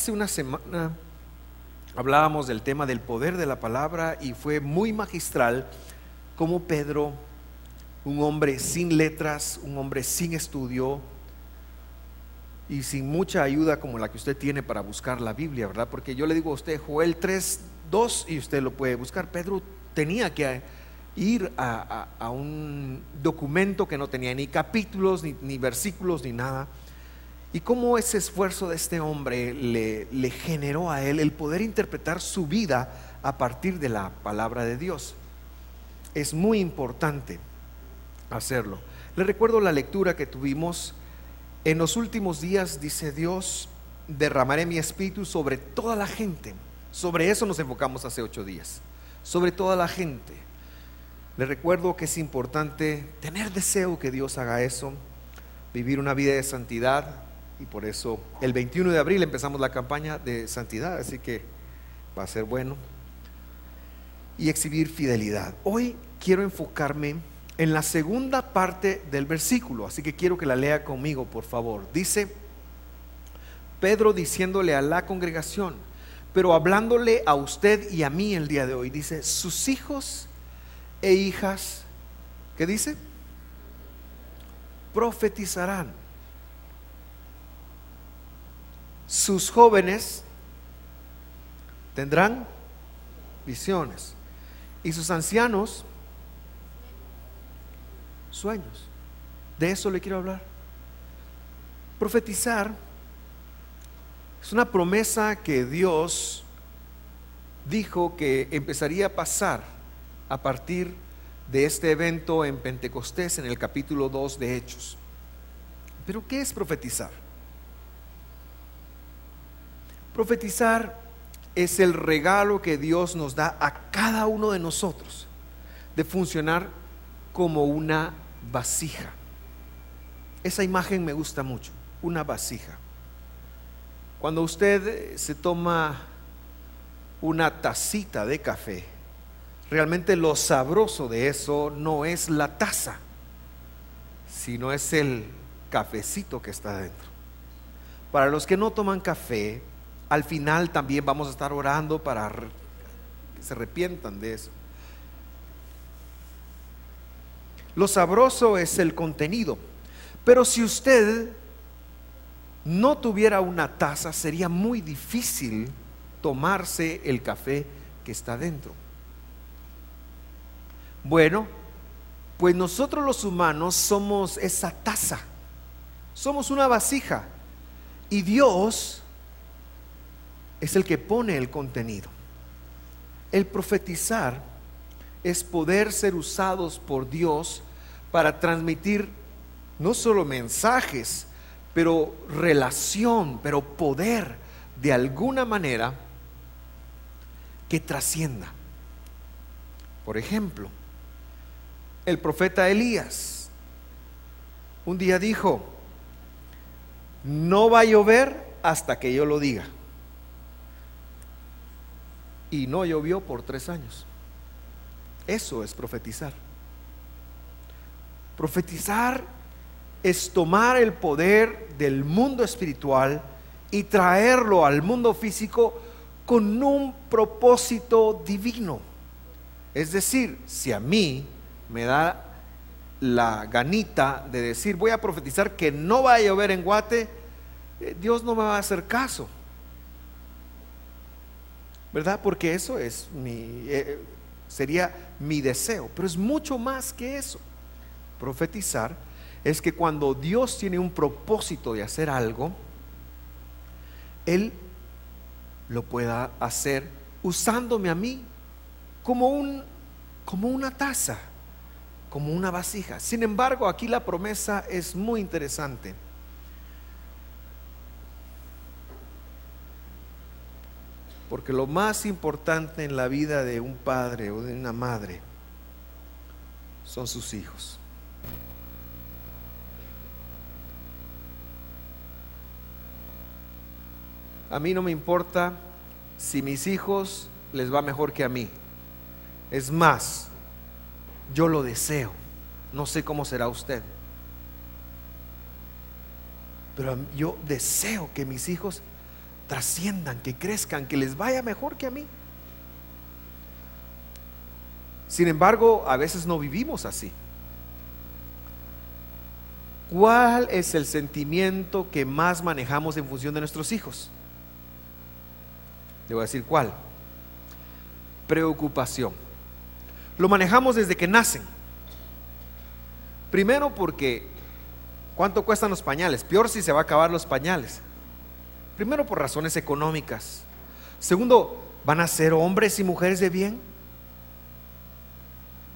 Hace una semana hablábamos del tema del poder de la palabra y fue muy magistral como Pedro, un hombre sin letras, un hombre sin estudio y sin mucha ayuda como la que usted tiene para buscar la Biblia, ¿verdad? Porque yo le digo a usted Joel 3, 2 y usted lo puede buscar. Pedro tenía que ir a, un documento que no tenía ni capítulos, ni, versículos, ni nada. Y cómo ese esfuerzo de este hombre le, generó a él el poder interpretar su vida a partir de la palabra de Dios. Es muy importante hacerlo. Le recuerdo la lectura que tuvimos en los últimos días, dice Dios, derramaré mi espíritu sobre toda la gente. Sobre eso nos enfocamos hace ocho días, sobre toda la gente. Le recuerdo que es importante tener deseo que Dios haga eso, vivir una vida de santidad y por eso el 21 de abril empezamos la campaña de santidad, así que va a ser bueno. Y exhibir fidelidad. Hoy quiero enfocarme en la segunda parte del versículo, así que quiero que la lea conmigo, por favor. Dice Pedro diciéndole a la congregación, pero hablándole a usted y a mí el día de hoy, dice, sus hijos e hijas, ¿qué dice? Profetizarán. Sus jóvenes tendrán visiones y sus ancianos sueños. De eso le quiero hablar. Profetizar es una promesa que Dios dijo que empezaría a pasar a partir de este evento en Pentecostés en el capítulo 2 de Hechos. Pero ¿qué es profetizar? Profetizar es el regalo que Dios nos da a cada uno de nosotros de funcionar como una vasija. Esa imagen me gusta mucho, una vasija. Cuando usted se toma una tacita de café, Realmente lo sabroso de eso no es la taza, sino es el cafecito que está dentro. Para los que no toman café, al final también vamos a estar orando para que se arrepientan de eso. Lo sabroso es el contenido, pero si usted no tuviera una taza, sería muy difícil tomarse el café que está dentro. Bueno, pues nosotros los humanos somos esa taza, somos una vasija y Dios es el que pone el contenido. El profetizar es poder ser usados por Dios para transmitir no solo mensajes, pero relación, pero poder de alguna manera que trascienda. Por ejemplo, el profeta Elías un día dijo, no va a llover hasta que yo lo diga. Y no llovió por tres años. Eso es profetizar. Profetizar es tomar el poder del mundo espiritual y traerlo al mundo físico con un propósito divino. Es decir, si a mí me da la ganita de decir, voy a profetizar que no va a llover en Guate, eh, Dios no me va a hacer caso. ¿Verdad? Porque eso es mi, eh, sería mi deseo. Pero es mucho más que eso. Profetizar es que cuando Dios tiene un propósito de hacer algo, Él lo pueda hacer usándome a mí como, un, como una taza como una vasija. Sin embargo, aquí la promesa es muy interesante. Porque lo más importante en la vida de un padre o de una madre son sus hijos. A mí no me importa si mis hijos les va mejor que a mí. Es más, yo lo deseo. No sé cómo será usted. Pero yo deseo que mis hijos trasciendan, que crezcan, que les vaya mejor que a mí. Sin embargo, a veces no vivimos así. ¿Cuál es el sentimiento que más manejamos en función de nuestros hijos? Le voy a decir cuál. Preocupación. Lo manejamos desde que nacen. Primero porque, ¿cuánto cuestan los pañales? Peor si se va a acabar los pañales. Primero por razones económicas. Segundo, ¿van a ser hombres y mujeres de bien?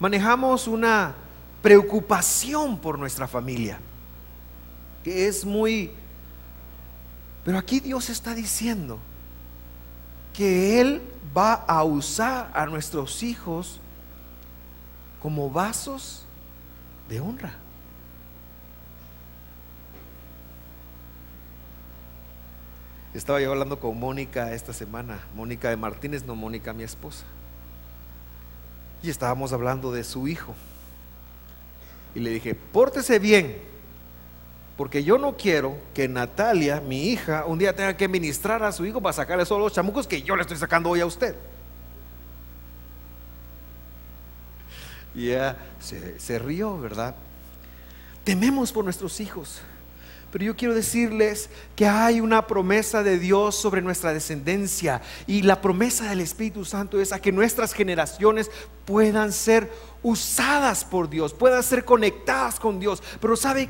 Manejamos una preocupación por nuestra familia que es muy... Pero aquí Dios está diciendo que Él va a usar a nuestros hijos como vasos de honra. Estaba yo hablando con Mónica esta semana, Mónica de Martínez, no Mónica mi esposa. Y estábamos hablando de su hijo. Y le dije, pórtese bien, porque yo no quiero que Natalia, mi hija, un día tenga que ministrar a su hijo para sacarle solo los chamucos que yo le estoy sacando hoy a usted. Y ella se, se rió, ¿verdad? Tememos por nuestros hijos. Pero yo quiero decirles que hay una promesa de Dios sobre nuestra descendencia y la promesa del Espíritu Santo es a que nuestras generaciones puedan ser usadas por Dios, puedan ser conectadas con Dios. Pero ¿sabe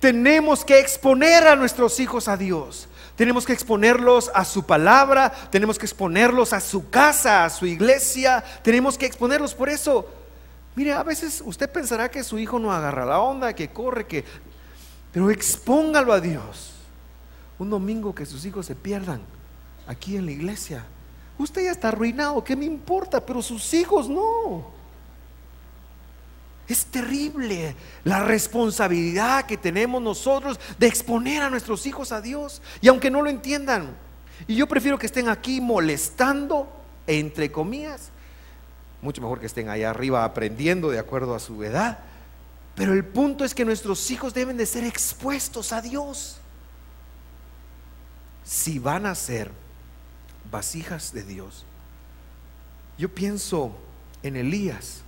tenemos que exponer a nuestros hijos a Dios. Tenemos que exponerlos a su palabra, tenemos que exponerlos a su casa, a su iglesia, tenemos que exponerlos por eso. Mire, a veces usted pensará que su hijo no agarra la onda, que corre, que... Pero expóngalo a Dios. Un domingo que sus hijos se pierdan aquí en la iglesia. Usted ya está arruinado, ¿qué me importa? Pero sus hijos no. Es terrible la responsabilidad que tenemos nosotros de exponer a nuestros hijos a Dios. Y aunque no lo entiendan, y yo prefiero que estén aquí molestando, entre comillas, mucho mejor que estén allá arriba aprendiendo de acuerdo a su edad. Pero el punto es que nuestros hijos deben de ser expuestos a Dios. Si van a ser vasijas de Dios. Yo pienso en Elías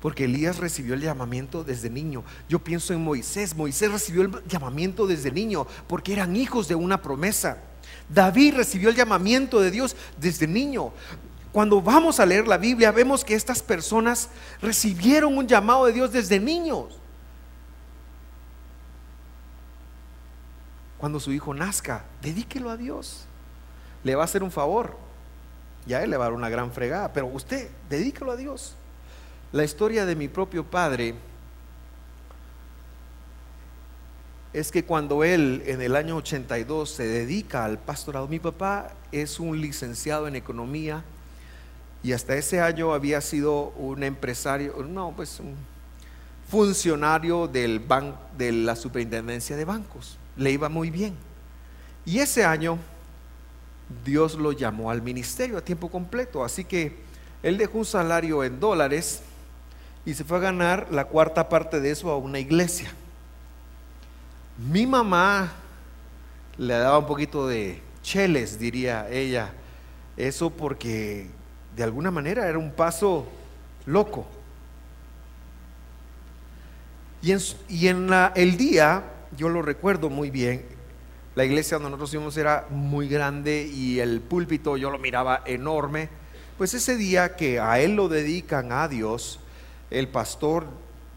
porque Elías recibió el llamamiento desde niño. Yo pienso en Moisés. Moisés recibió el llamamiento desde niño porque eran hijos de una promesa. David recibió el llamamiento de Dios desde niño. Cuando vamos a leer la Biblia vemos que estas personas recibieron un llamado de Dios desde niños. Cuando su hijo nazca, dedíquelo a Dios. Le va a hacer un favor. Ya él le va a dar una gran fregada, pero usted dedíquelo a Dios. La historia de mi propio padre es que cuando él en el año 82 se dedica al pastorado, mi papá es un licenciado en economía y hasta ese año había sido un empresario, no, pues un funcionario del de la superintendencia de bancos. Le iba muy bien. Y ese año Dios lo llamó al ministerio a tiempo completo, así que él dejó un salario en dólares y se fue a ganar la cuarta parte de eso a una iglesia. Mi mamá le daba un poquito de cheles, diría ella, eso porque de alguna manera era un paso loco. Y en, y en la, el día, yo lo recuerdo muy bien, la iglesia donde nosotros íbamos era muy grande y el púlpito yo lo miraba enorme. Pues ese día que a él lo dedican a Dios, el pastor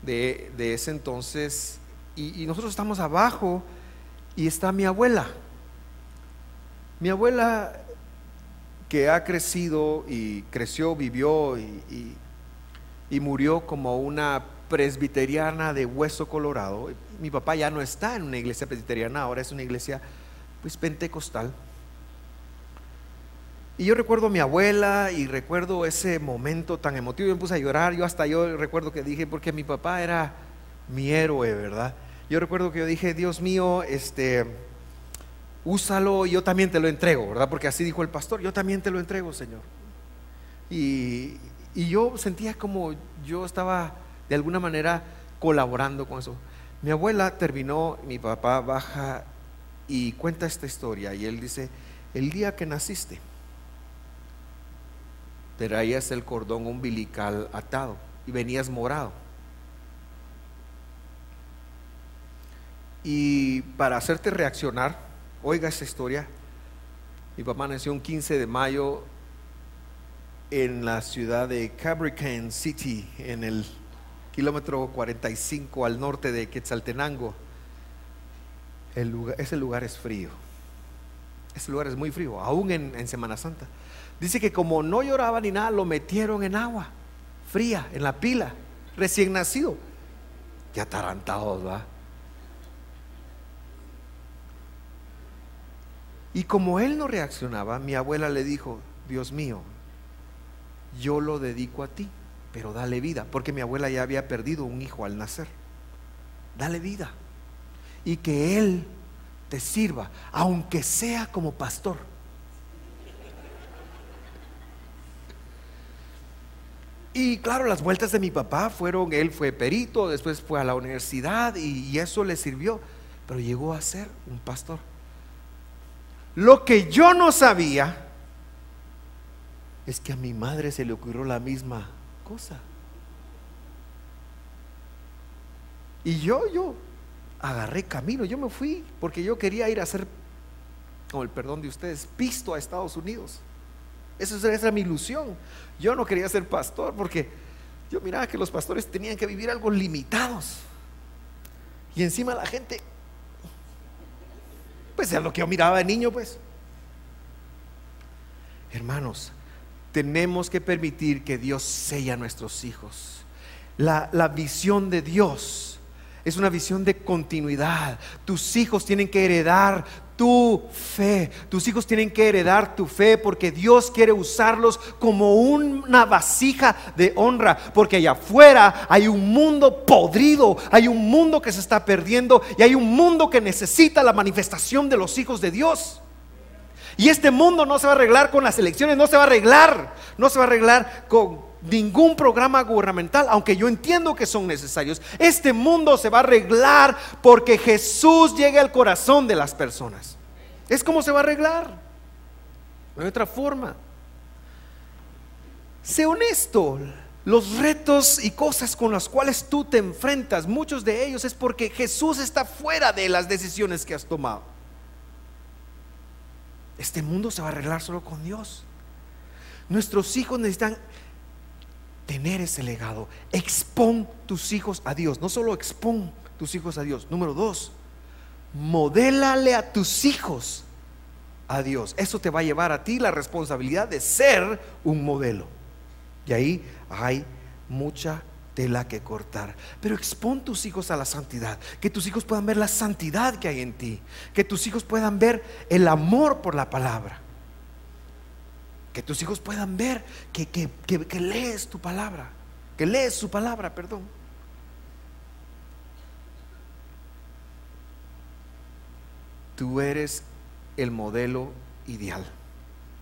de, ese entonces, y, nosotros estamos abajo y está mi abuela. Mi abuela que ha crecido y creció, vivió y, y, murió como una presbiteriana de hueso colorado. Mi papá ya no está en una iglesia presbiteriana, ahora es una iglesia pues pentecostal. Y yo recuerdo a mi abuela y recuerdo ese momento tan emotivo. Yo me puse a llorar. Yo hasta yo recuerdo que dije, porque mi papá era mi héroe, ¿verdad? Yo recuerdo que yo dije, Dios mío, este, úsalo, yo también te lo entrego, ¿verdad? Porque así dijo el pastor, yo también te lo entrego, Señor. Y, y yo sentía como yo estaba de alguna manera colaborando con eso. Mi abuela terminó, mi papá baja y cuenta esta historia y él dice, el día que naciste, traías el cordón umbilical atado y venías morado. Y para hacerte reaccionar, oiga esta historia, mi papá nació un 15 de mayo en la ciudad de Cabrican City, en el kilómetro 45 al norte de Quetzaltenango. Ese lugar es frío. Ese lugar es muy frío, aún en, en Semana Santa. Dice que como no lloraba ni nada, lo metieron en agua fría, en la pila, recién nacido. Ya atarantados, ¿va? Y como él no reaccionaba, mi abuela le dijo, Dios mío, yo lo dedico a ti, pero dale vida, porque mi abuela ya había perdido un hijo al nacer. Dale vida. Y que él te sirva, aunque sea como pastor. Y claro, las vueltas de mi papá fueron, él fue perito, después fue a la universidad y, y eso le sirvió, pero llegó a ser un pastor. Lo que yo no sabía es que a mi madre se le ocurrió la misma cosa. Y yo, yo agarré camino, yo me fui porque yo quería ir a hacer, con el perdón de ustedes, pisto a Estados Unidos. Esa era mi ilusión. Yo no quería ser pastor porque yo miraba que los pastores tenían que vivir algo limitados. Y encima la gente pues es lo que yo miraba de niño, pues. Hermanos, tenemos que permitir que Dios sella a nuestros hijos. La, la visión de Dios es una visión de continuidad. Tus hijos tienen que heredar tu fe. Tus hijos tienen que heredar tu fe porque Dios quiere usarlos como una vasija de honra. Porque allá afuera hay un mundo podrido, hay un mundo que se está perdiendo y hay un mundo que necesita la manifestación de los hijos de Dios. Y este mundo no se va a arreglar con las elecciones, no se va a arreglar, no se va a arreglar con ningún programa gubernamental, aunque yo entiendo que son necesarios. Este mundo se va a arreglar porque Jesús llegue al corazón de las personas. Es como se va a arreglar. No hay otra forma. Sé honesto. Los retos y cosas con las cuales tú te enfrentas, muchos de ellos es porque Jesús está fuera de las decisiones que has tomado. Este mundo se va a arreglar solo con Dios. Nuestros hijos necesitan tener ese legado. Expon tus hijos a Dios. No solo expon tus hijos a Dios. Número dos, modélale a tus hijos a Dios. Eso te va a llevar a ti la responsabilidad de ser un modelo. Y ahí hay mucha tela que cortar. Pero expon tus hijos a la santidad. Que tus hijos puedan ver la santidad que hay en ti. Que tus hijos puedan ver el amor por la palabra. Que tus hijos puedan ver que, que, lees tu palabra, que lees su palabra, perdón. Tú eres el modelo ideal.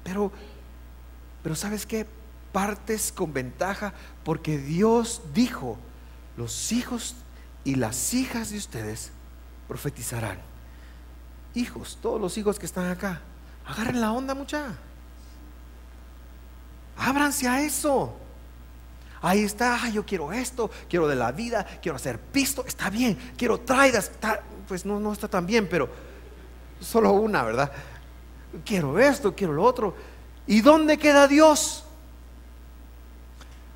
Pero, pero ¿sabes qué? Partes con ventaja porque Dios dijo, los hijos y las hijas de ustedes profetizarán. Hijos, todos los hijos que están acá, agarren la onda mucha. Ábranse a eso. Ahí está, yo quiero esto, quiero de la vida, quiero hacer pisto, está bien, quiero traidas, pues no, no está tan bien, pero solo una, ¿verdad? Quiero esto, quiero lo otro. ¿Y dónde queda Dios?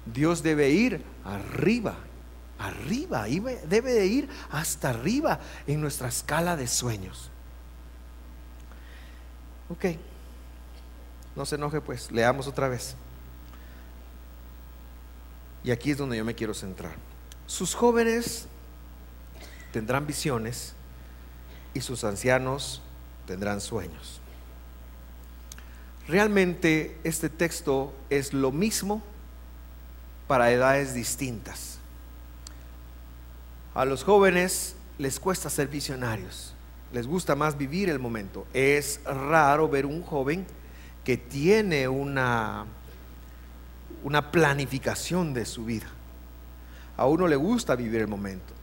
Dios debe ir arriba, arriba, debe de ir hasta arriba en nuestra escala de sueños. Ok, no se enoje pues, leamos otra vez. Y aquí es donde yo me quiero centrar. Sus jóvenes tendrán visiones y sus ancianos tendrán sueños. Realmente este texto es lo mismo para edades distintas. A los jóvenes les cuesta ser visionarios, les gusta más vivir el momento. Es raro ver un joven que tiene una una planificación de su vida. A uno le gusta vivir el momento.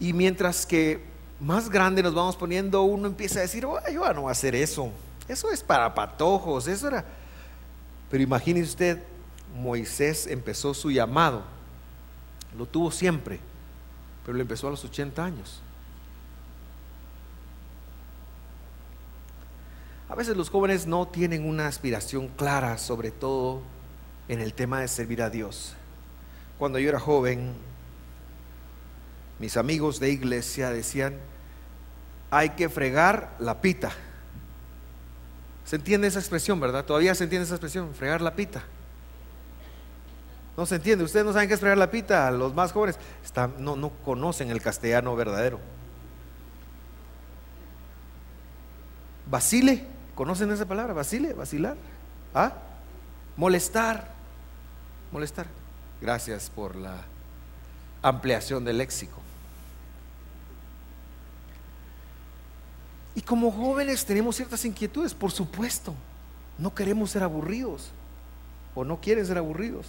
Y mientras que más grande nos vamos poniendo, uno empieza a decir, oh, yo no voy a hacer eso. Eso es para patojos, eso era. Pero imagínese usted, Moisés empezó su llamado, lo tuvo siempre, pero lo empezó a los 80 años. A veces los jóvenes no tienen una aspiración clara, sobre todo en el tema de servir a Dios. Cuando yo era joven, mis amigos de iglesia decían, hay que fregar la pita. ¿Se entiende esa expresión, verdad? Todavía se entiende esa expresión, fregar la pita. No se entiende, ustedes no saben qué es fregar la pita, los más jóvenes no, no conocen el castellano verdadero. Vacile, ¿conocen esa palabra? Vacile, vacilar. ¿Ah? Molestar, molestar. Gracias por la ampliación del léxico. Y como jóvenes tenemos ciertas inquietudes, por supuesto. No queremos ser aburridos o no quieren ser aburridos.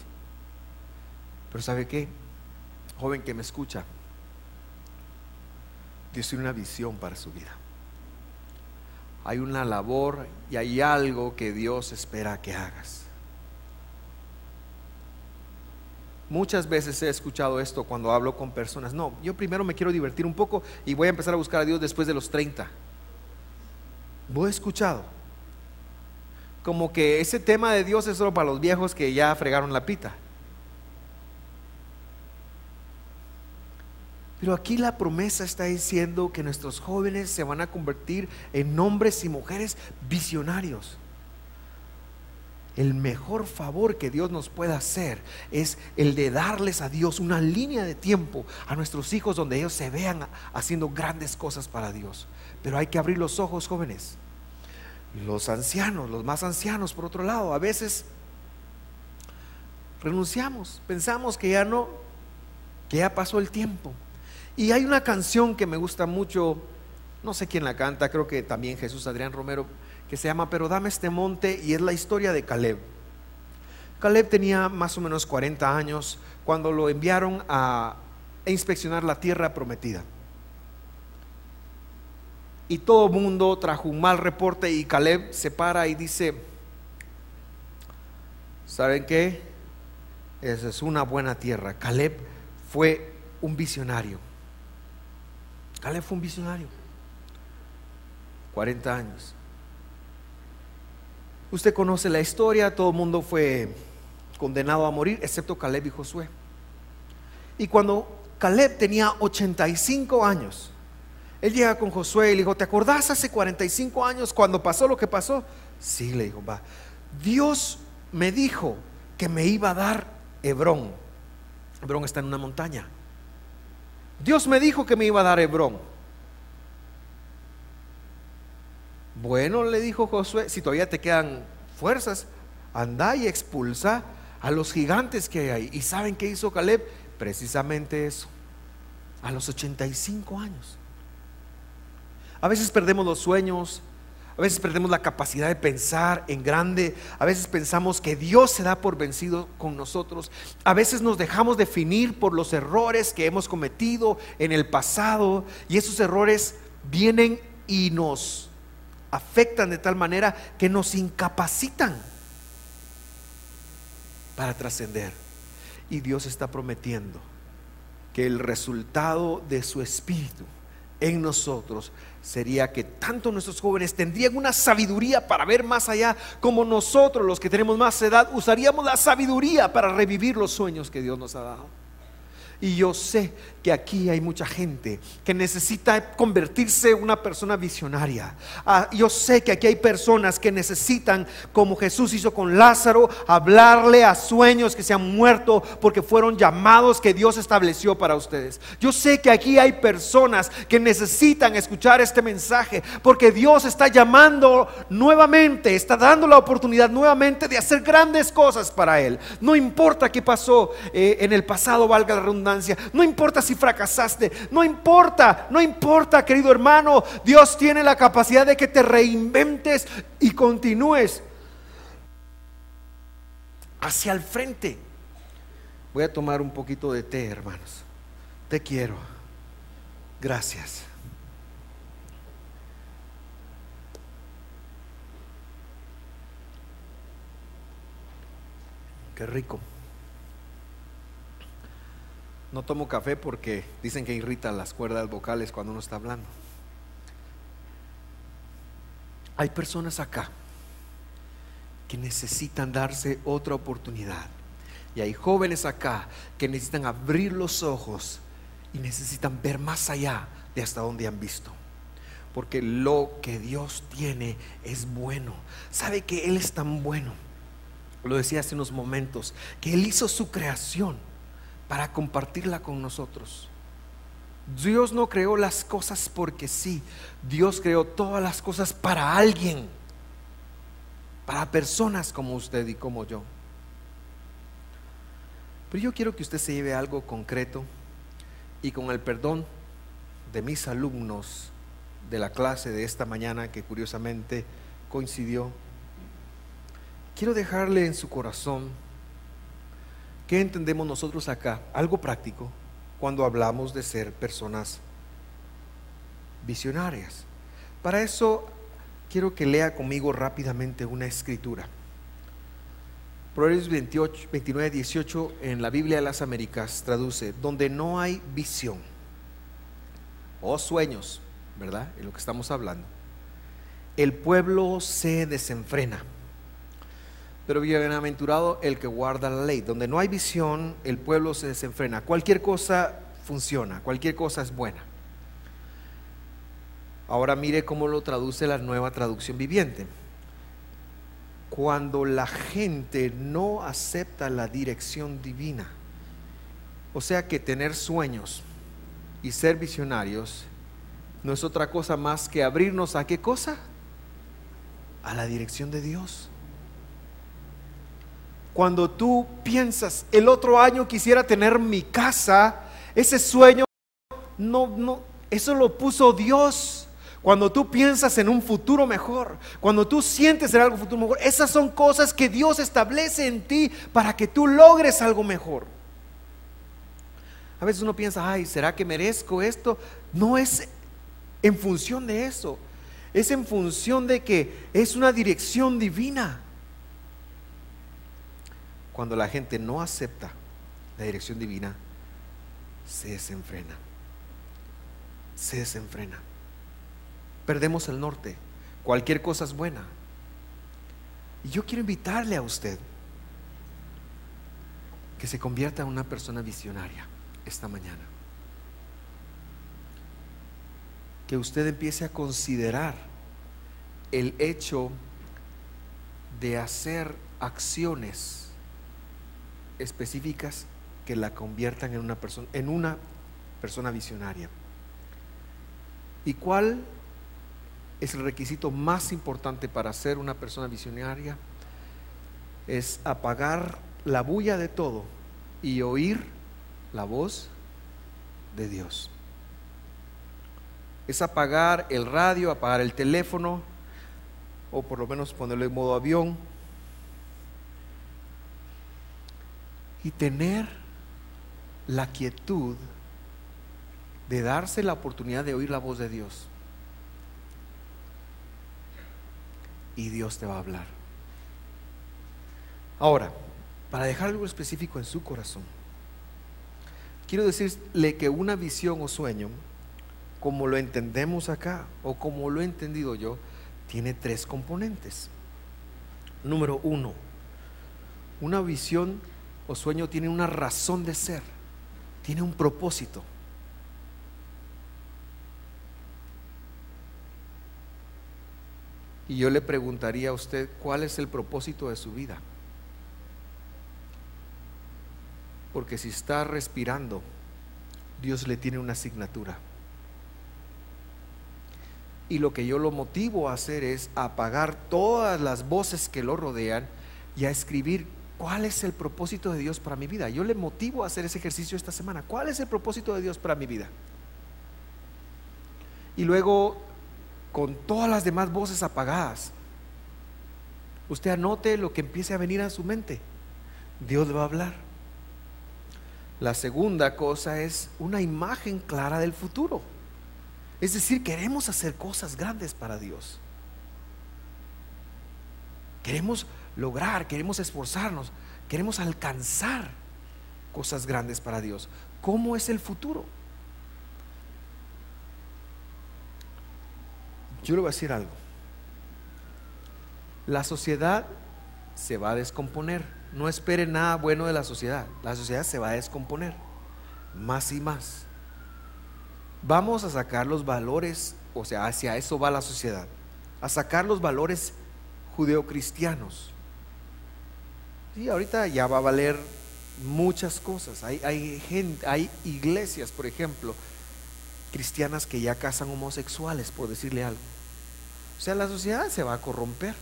Pero ¿sabe qué? Joven que me escucha, Dios tiene una visión para su vida. Hay una labor y hay algo que Dios espera que hagas. Muchas veces he escuchado esto cuando hablo con personas. No, yo primero me quiero divertir un poco y voy a empezar a buscar a Dios después de los 30. Vos he escuchado como que ese tema de Dios es solo para los viejos que ya fregaron la pita. Pero aquí la promesa está diciendo que nuestros jóvenes se van a convertir en hombres y mujeres visionarios. El mejor favor que Dios nos pueda hacer es el de darles a Dios una línea de tiempo a nuestros hijos donde ellos se vean haciendo grandes cosas para Dios. Pero hay que abrir los ojos, jóvenes. Los ancianos, los más ancianos, por otro lado, a veces renunciamos, pensamos que ya no, que ya pasó el tiempo. Y hay una canción que me gusta mucho, no sé quién la canta, creo que también Jesús Adrián Romero, que se llama Pero dame este monte y es la historia de Caleb. Caleb tenía más o menos 40 años cuando lo enviaron a inspeccionar la tierra prometida y todo el mundo trajo un mal reporte y Caleb se para y dice, ¿saben qué? Esa es una buena tierra. Caleb fue un visionario. Caleb fue un visionario. 40 años. Usted conoce la historia, todo el mundo fue condenado a morir, excepto Caleb y Josué. Y cuando Caleb tenía 85 años, él llega con Josué y le dijo, ¿te acordás hace 45 años cuando pasó lo que pasó? Sí, le dijo, va. Dios me dijo que me iba a dar Hebrón. Hebrón está en una montaña. Dios me dijo que me iba a dar Hebrón. Bueno, le dijo Josué, si todavía te quedan fuerzas, anda y expulsa a los gigantes que hay. ¿Y saben qué hizo Caleb? Precisamente eso. A los 85 años. A veces perdemos los sueños, a veces perdemos la capacidad de pensar en grande, a veces pensamos que Dios se da por vencido con nosotros, a veces nos dejamos definir por los errores que hemos cometido en el pasado y esos errores vienen y nos afectan de tal manera que nos incapacitan para trascender. Y Dios está prometiendo que el resultado de su espíritu en nosotros sería que tanto nuestros jóvenes tendrían una sabiduría para ver más allá, como nosotros los que tenemos más edad usaríamos la sabiduría para revivir los sueños que Dios nos ha dado. Y yo sé que aquí hay mucha gente que necesita convertirse en una persona visionaria. Ah, yo sé que aquí hay personas que necesitan, como Jesús hizo con Lázaro, hablarle a sueños que se han muerto porque fueron llamados que Dios estableció para ustedes. Yo sé que aquí hay personas que necesitan escuchar este mensaje porque Dios está llamando nuevamente, está dando la oportunidad nuevamente de hacer grandes cosas para Él. No importa qué pasó eh, en el pasado, valga la redundancia no importa si fracasaste. No importa, no importa, querido hermano. Dios tiene la capacidad de que te reinventes y continúes hacia el frente. Voy a tomar un poquito de té, hermanos. Te quiero. Gracias. Qué rico. No tomo café porque dicen que irrita las cuerdas vocales cuando uno está hablando. Hay personas acá que necesitan darse otra oportunidad. Y hay jóvenes acá que necesitan abrir los ojos y necesitan ver más allá de hasta donde han visto. Porque lo que Dios tiene es bueno. Sabe que Él es tan bueno. Lo decía hace unos momentos, que Él hizo su creación para compartirla con nosotros. Dios no creó las cosas porque sí. Dios creó todas las cosas para alguien. Para personas como usted y como yo. Pero yo quiero que usted se lleve algo concreto y con el perdón de mis alumnos de la clase de esta mañana que curiosamente coincidió, quiero dejarle en su corazón qué entendemos nosotros acá, algo práctico, cuando hablamos de ser personas visionarias. Para eso quiero que lea conmigo rápidamente una escritura. Proverbios 28, 29, 18 en la Biblia de las Américas traduce, donde no hay visión o sueños, ¿verdad? En lo que estamos hablando. El pueblo se desenfrena. Pero bienaventurado el que guarda la ley. Donde no hay visión, el pueblo se desenfrena. Cualquier cosa funciona, cualquier cosa es buena. Ahora mire cómo lo traduce la nueva traducción viviente cuando la gente no acepta la dirección divina. O sea que tener sueños y ser visionarios no es otra cosa más que abrirnos a qué cosa? A la dirección de Dios. Cuando tú piensas, el otro año quisiera tener mi casa, ese sueño no no eso lo puso Dios. Cuando tú piensas en un futuro mejor, cuando tú sientes en algo futuro mejor, esas son cosas que Dios establece en ti para que tú logres algo mejor. A veces uno piensa, ay, ¿será que merezco esto? No es en función de eso, es en función de que es una dirección divina. Cuando la gente no acepta la dirección divina, se desenfrena. Se desenfrena perdemos el norte. Cualquier cosa es buena. Y yo quiero invitarle a usted que se convierta en una persona visionaria esta mañana. Que usted empiece a considerar el hecho de hacer acciones específicas que la conviertan en una persona en una persona visionaria. ¿Y cuál es el requisito más importante para ser una persona visionaria, es apagar la bulla de todo y oír la voz de Dios. Es apagar el radio, apagar el teléfono, o por lo menos ponerlo en modo avión, y tener la quietud de darse la oportunidad de oír la voz de Dios. y Dios te va a hablar. Ahora, para dejar algo específico en su corazón, quiero decirle que una visión o sueño, como lo entendemos acá o como lo he entendido yo, tiene tres componentes. Número uno, una visión o sueño tiene una razón de ser, tiene un propósito. Y yo le preguntaría a usted, ¿cuál es el propósito de su vida? Porque si está respirando, Dios le tiene una asignatura. Y lo que yo lo motivo a hacer es apagar todas las voces que lo rodean y a escribir cuál es el propósito de Dios para mi vida. Yo le motivo a hacer ese ejercicio esta semana. ¿Cuál es el propósito de Dios para mi vida? Y luego con todas las demás voces apagadas. Usted anote lo que empiece a venir a su mente. Dios va a hablar. La segunda cosa es una imagen clara del futuro. Es decir, queremos hacer cosas grandes para Dios. Queremos lograr, queremos esforzarnos, Queremos alcanzar cosas grandes para Dios. ¿Cómo es el futuro? Yo le voy a decir algo. La sociedad se va a descomponer. No espere nada bueno de la sociedad. La sociedad se va a descomponer. Más y más. Vamos a sacar los valores, o sea, hacia eso va la sociedad. A sacar los valores judeocristianos. Y ahorita ya va a valer muchas cosas. Hay, hay, gente, hay iglesias, por ejemplo, cristianas que ya casan homosexuales, por decirle algo. O sea, la sociedad se va a corromper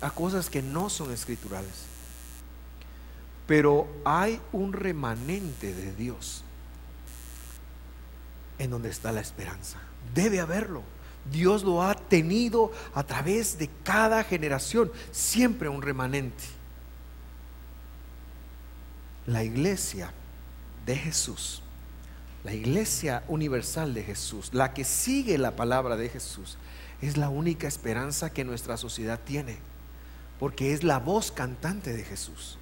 a cosas que no son escriturales. Pero hay un remanente de Dios en donde está la esperanza. Debe haberlo. Dios lo ha tenido a través de cada generación, siempre un remanente. La iglesia de Jesús, la iglesia universal de Jesús, la que sigue la palabra de Jesús, es la única esperanza que nuestra sociedad tiene, porque es la voz cantante de Jesús.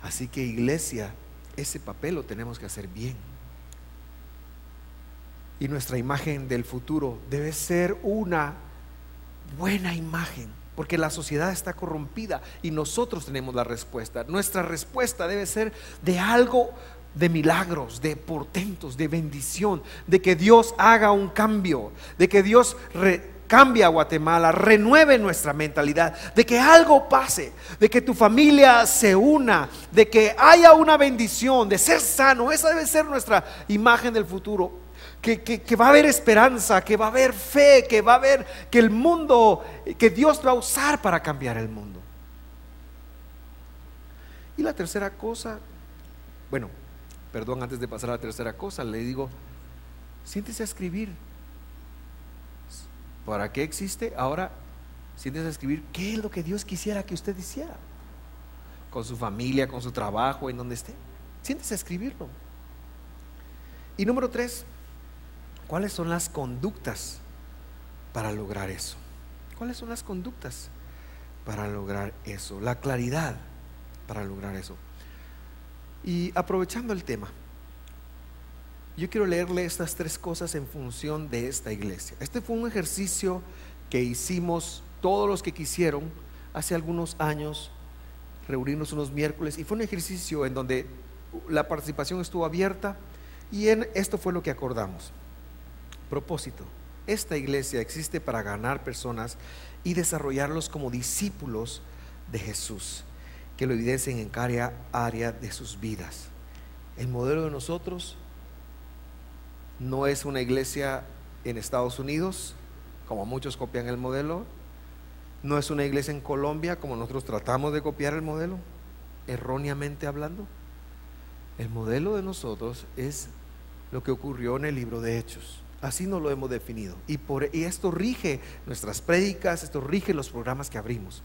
Así que iglesia, ese papel lo tenemos que hacer bien. Y nuestra imagen del futuro debe ser una buena imagen, porque la sociedad está corrompida y nosotros tenemos la respuesta. Nuestra respuesta debe ser de algo de milagros, de portentos, de bendición, de que Dios haga un cambio, de que Dios cambie a Guatemala, renueve nuestra mentalidad, de que algo pase, de que tu familia se una, de que haya una bendición, de ser sano. Esa debe ser nuestra imagen del futuro. Que, va a haber esperanza, que va a haber fe, que va a haber que el mundo, que Dios va a usar para cambiar el mundo. Y la tercera cosa, bueno, perdón, antes de pasar a la tercera cosa, le digo, siéntese a escribir. ¿Para qué existe? Ahora, siéntese a escribir qué es lo que Dios quisiera que usted hiciera. Con su familia, con su trabajo, en donde esté. Siéntese a escribirlo. Y número tres, ¿cuáles son las conductas para lograr eso? ¿Cuáles son las conductas para lograr eso? La claridad para lograr eso. Y aprovechando el tema, yo quiero leerle estas tres cosas en función de esta iglesia. Este fue un ejercicio que hicimos todos los que quisieron hace algunos años, reunirnos unos miércoles, y fue un ejercicio en donde la participación estuvo abierta y en esto fue lo que acordamos. Propósito, esta iglesia existe para ganar personas y desarrollarlos como discípulos de Jesús que lo evidencien en cada área de sus vidas. El modelo de nosotros no es una iglesia en Estados Unidos, como muchos copian el modelo, no es una iglesia en Colombia, como nosotros tratamos de copiar el modelo, erróneamente hablando. El modelo de nosotros es lo que ocurrió en el libro de Hechos. Así nos lo hemos definido. Y, por, esto rige nuestras prédicas, esto rige los programas que abrimos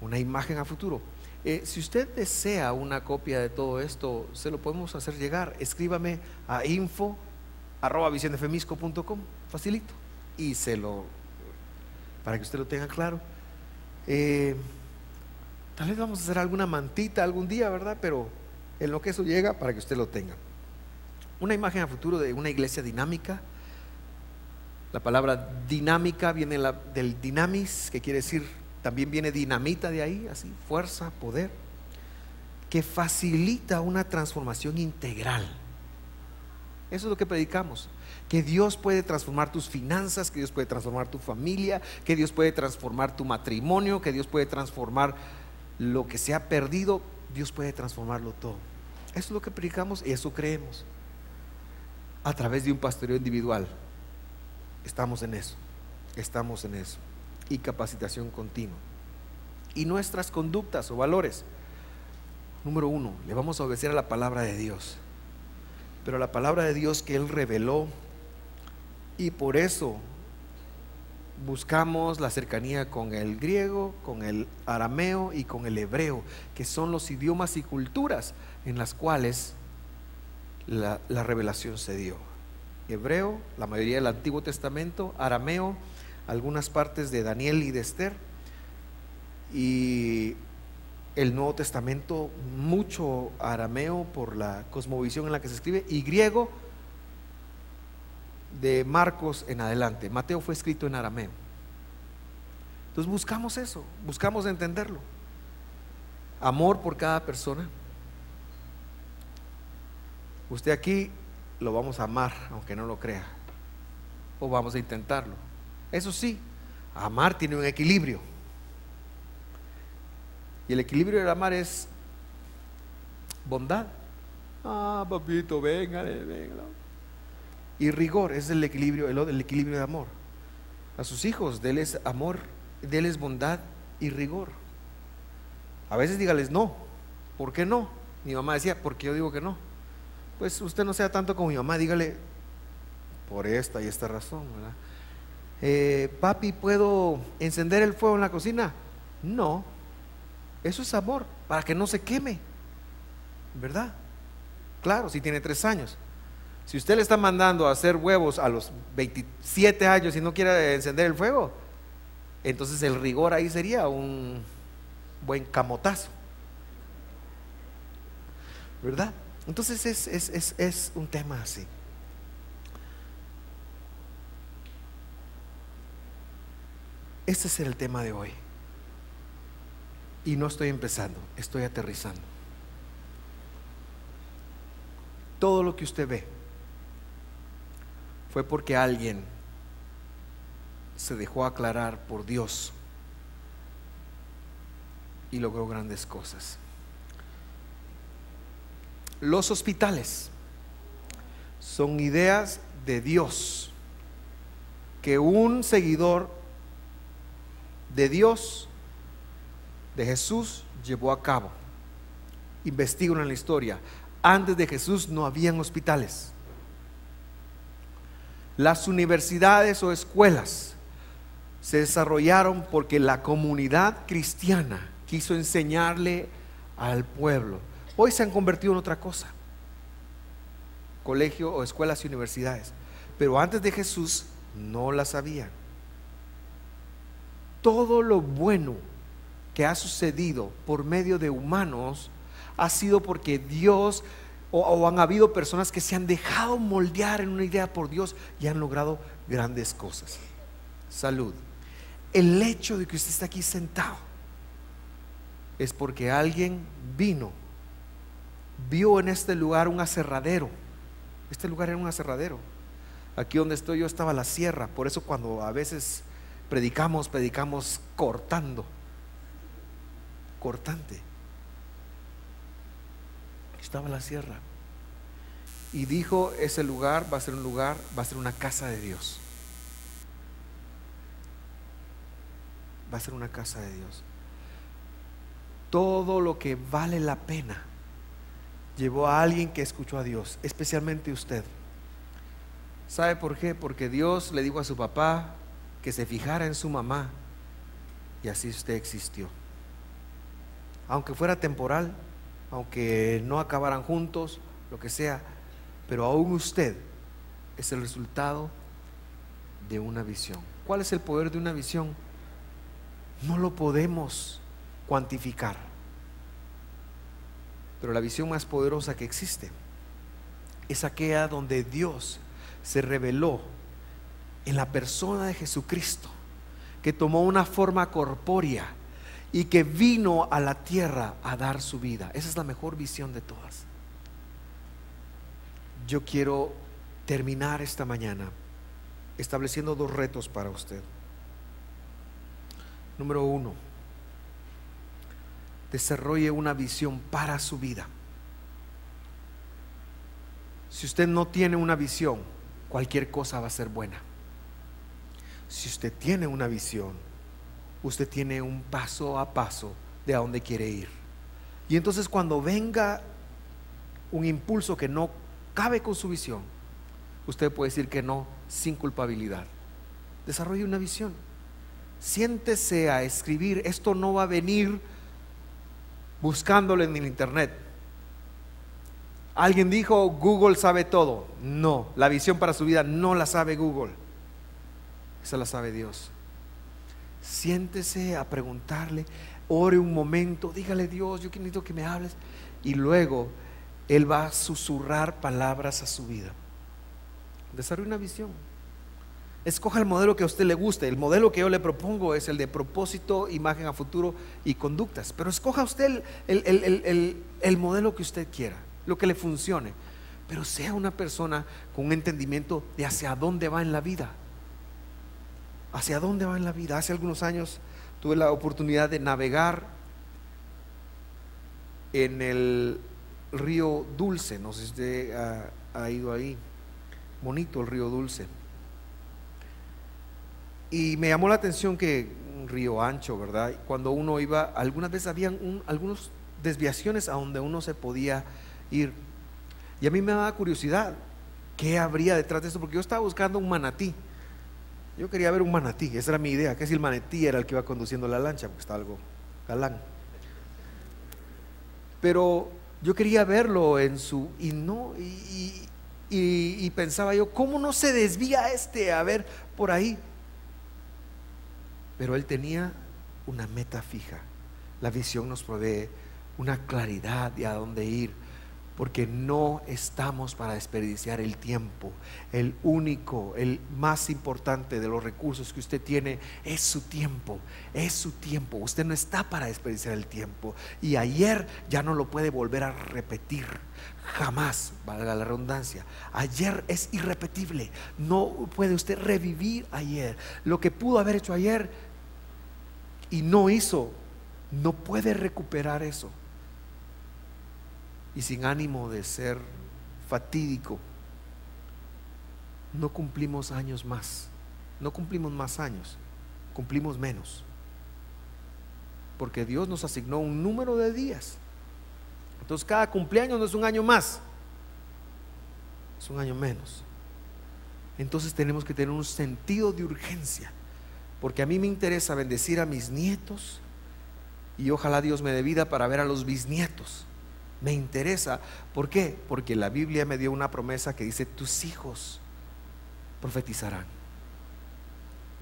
una imagen a futuro. Eh, si usted desea una copia de todo esto, se lo podemos hacer llegar. Escríbame a info arroba facilito, y se lo, para que usted lo tenga claro. Eh, tal vez vamos a hacer alguna mantita algún día, ¿verdad? Pero en lo que eso llega, para que usted lo tenga. Una imagen a futuro de una iglesia dinámica. La palabra dinámica viene del dinamis, que quiere decir también viene dinamita de ahí, así, fuerza, poder, que facilita una transformación integral. Eso es lo que predicamos. Que Dios puede transformar tus finanzas, que Dios puede transformar tu familia, que Dios puede transformar tu matrimonio, que Dios puede transformar lo que se ha perdido, Dios puede transformarlo todo. Eso es lo que predicamos y eso creemos. A través de un pastoreo individual. Estamos en eso. Estamos en eso y capacitación continua. Y nuestras conductas o valores. Número uno, le vamos a obedecer a la palabra de Dios. Pero la palabra de Dios que Él reveló. Y por eso buscamos la cercanía con el griego, con el arameo y con el hebreo, que son los idiomas y culturas en las cuales la, la revelación se dio. Hebreo, la mayoría del Antiguo Testamento, arameo, algunas partes de Daniel y de Esther y el Nuevo Testamento, mucho arameo por la cosmovisión en la que se escribe y griego de Marcos en adelante. Mateo fue escrito en arameo. Entonces buscamos eso, buscamos entenderlo. Amor por cada persona. Usted aquí lo vamos a amar, aunque no lo crea. O vamos a intentarlo. Eso sí, amar tiene un equilibrio. Y el equilibrio del amar es bondad. Ah, papito, venga, venga. Y rigor es el equilibrio, el, equilibrio de amor. A sus hijos, déles amor, déles bondad y rigor. A veces dígales no. ¿Por qué no? Mi mamá decía, porque yo digo que no. Pues usted no sea tanto como mi mamá, dígale por esta y esta razón, ¿verdad? Eh, papi, ¿puedo encender el fuego en la cocina? No, eso es amor, para que no se queme. ¿Verdad? Claro, si tiene tres años. Si usted le está mandando a hacer huevos a los 27 años y no quiere encender el fuego, entonces el rigor ahí sería un buen camotazo. ¿Verdad? Entonces es, es, es un tema así. Este es el tema de hoy. Y no estoy empezando, estoy aterrizando. Todo lo que usted ve fue porque alguien se dejó aclarar por Dios y logró grandes cosas. Los hospitales son ideas de Dios que un seguidor de Dios de Jesús llevó a cabo. Investigan en la historia. Antes de Jesús no habían hospitales. Las universidades o escuelas se desarrollaron porque la comunidad cristiana quiso enseñarle al pueblo. Hoy se han convertido en otra cosa. Colegio o escuelas y universidades. Pero antes de Jesús no las habían. Todo lo bueno que ha sucedido por medio de humanos ha sido porque Dios o, han habido personas que se han dejado moldear en una idea por Dios y han logrado grandes cosas. Salud. El hecho de que usted está aquí sentado es porque alguien vino, vio en este lugar un aserradero. Este lugar era un aserradero. Aquí donde estoy yo estaba la sierra, por eso cuando a veces predicamos, predicamos cortando cortante. Estaba la sierra. Y dijo, ese lugar va a ser un lugar, va a ser una casa de Dios. Va a ser una casa de Dios. Todo lo que vale la pena llevó a alguien que escuchó a Dios, especialmente usted. ¿Sabe por qué? Porque Dios le dijo a su papá que se fijara en su mamá y así usted existió aunque fuera temporal, aunque no acabaran juntos, lo que sea, pero aún usted es el resultado de una visión. ¿Cuál es el poder de una visión? No lo podemos cuantificar, pero la visión más poderosa que existe es aquella donde Dios se reveló en la persona de Jesucristo, que tomó una forma corpórea y que vino a la tierra a dar su vida. Esa es la mejor visión de todas. Yo quiero terminar esta mañana estableciendo dos retos para usted. Número uno, desarrolle una visión para su vida. Si usted no tiene una visión, cualquier cosa va a ser buena. Si usted tiene una visión, usted tiene un paso a paso de a dónde quiere ir. Y entonces cuando venga un impulso que no cabe con su visión, usted puede decir que no sin culpabilidad. Desarrolle una visión. Siéntese a escribir. Esto no va a venir buscándolo en el internet. Alguien dijo, Google sabe todo. No, la visión para su vida no la sabe Google. Esa la sabe Dios siéntese a preguntarle, ore un momento, dígale Dios, yo necesito que me hables. Y luego Él va a susurrar palabras a su vida. Desarrolle una visión. Escoja el modelo que a usted le guste. El modelo que yo le propongo es el de propósito, imagen a futuro y conductas. Pero escoja usted el, modelo que usted quiera, lo que le funcione. Pero sea una persona con un entendimiento de hacia dónde va en la vida. Hacia dónde va en la vida. Hace algunos años tuve la oportunidad de navegar en el río Dulce. No sé si usted ha, ha ido ahí. Bonito el río Dulce y me llamó la atención que un río ancho, ¿verdad? Cuando uno iba, algunas veces habían un, algunas desviaciones a donde uno se podía ir. Y a mí me daba curiosidad, ¿qué habría detrás de esto? Porque yo estaba buscando un manatí. Yo quería ver un manatí, esa era mi idea, que si el manatí era el que iba conduciendo la lancha, porque está algo galán. Pero yo quería verlo en su, y no, y, y pensaba yo, ¿cómo no se desvía este a ver por ahí? Pero él tenía una meta fija. La visión nos provee una claridad de a dónde ir, porque no estamos para desperdiciar el tiempo. El único, el más importante de los recursos que usted tiene es su tiempo, es su tiempo. Usted no está para desperdiciar el tiempo. Y ayer ya no lo puede volver a repetir. Jamás, valga la redundancia. Ayer es irrepetible. No puede usted revivir ayer. Lo que pudo haber hecho ayer y no hizo, no puede recuperar eso. Y sin ánimo de ser fatídico, no cumplimos años más, no cumplimos más años, cumplimos menos. Porque Dios nos asignó un número de días. Entonces cada cumpleaños no es un año más, es un año menos. Entonces tenemos que tener un sentido de urgencia porque a mí me interesa bendecir a mis nietos y ojalá Dios me dé vida para ver a los bisnietos. Me interesa. ¿Por qué? Porque la Biblia me dio una promesa que dice, tus hijos profetizarán.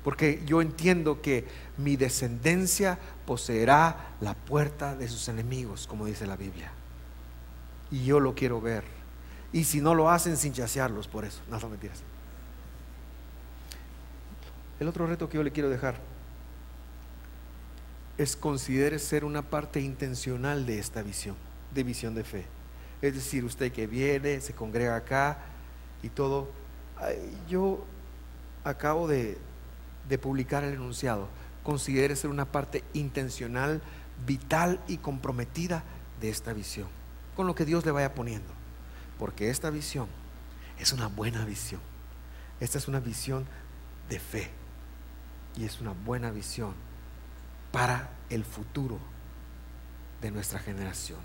Porque yo entiendo que mi descendencia poseerá la puerta de sus enemigos, como dice la Biblia. Y yo lo quiero ver. Y si no lo hacen, sin chasearlos por eso. No son mentiras. El otro reto que yo le quiero dejar es considere ser una parte intencional de esta visión, de visión de fe. Es decir, usted que viene, se congrega acá y todo. Yo acabo de, de publicar el enunciado. Considere ser una parte intencional, vital y comprometida de esta visión, con lo que Dios le vaya poniendo. Porque esta visión es una buena visión. Esta es una visión de fe y es una buena visión para el futuro de nuestra generación.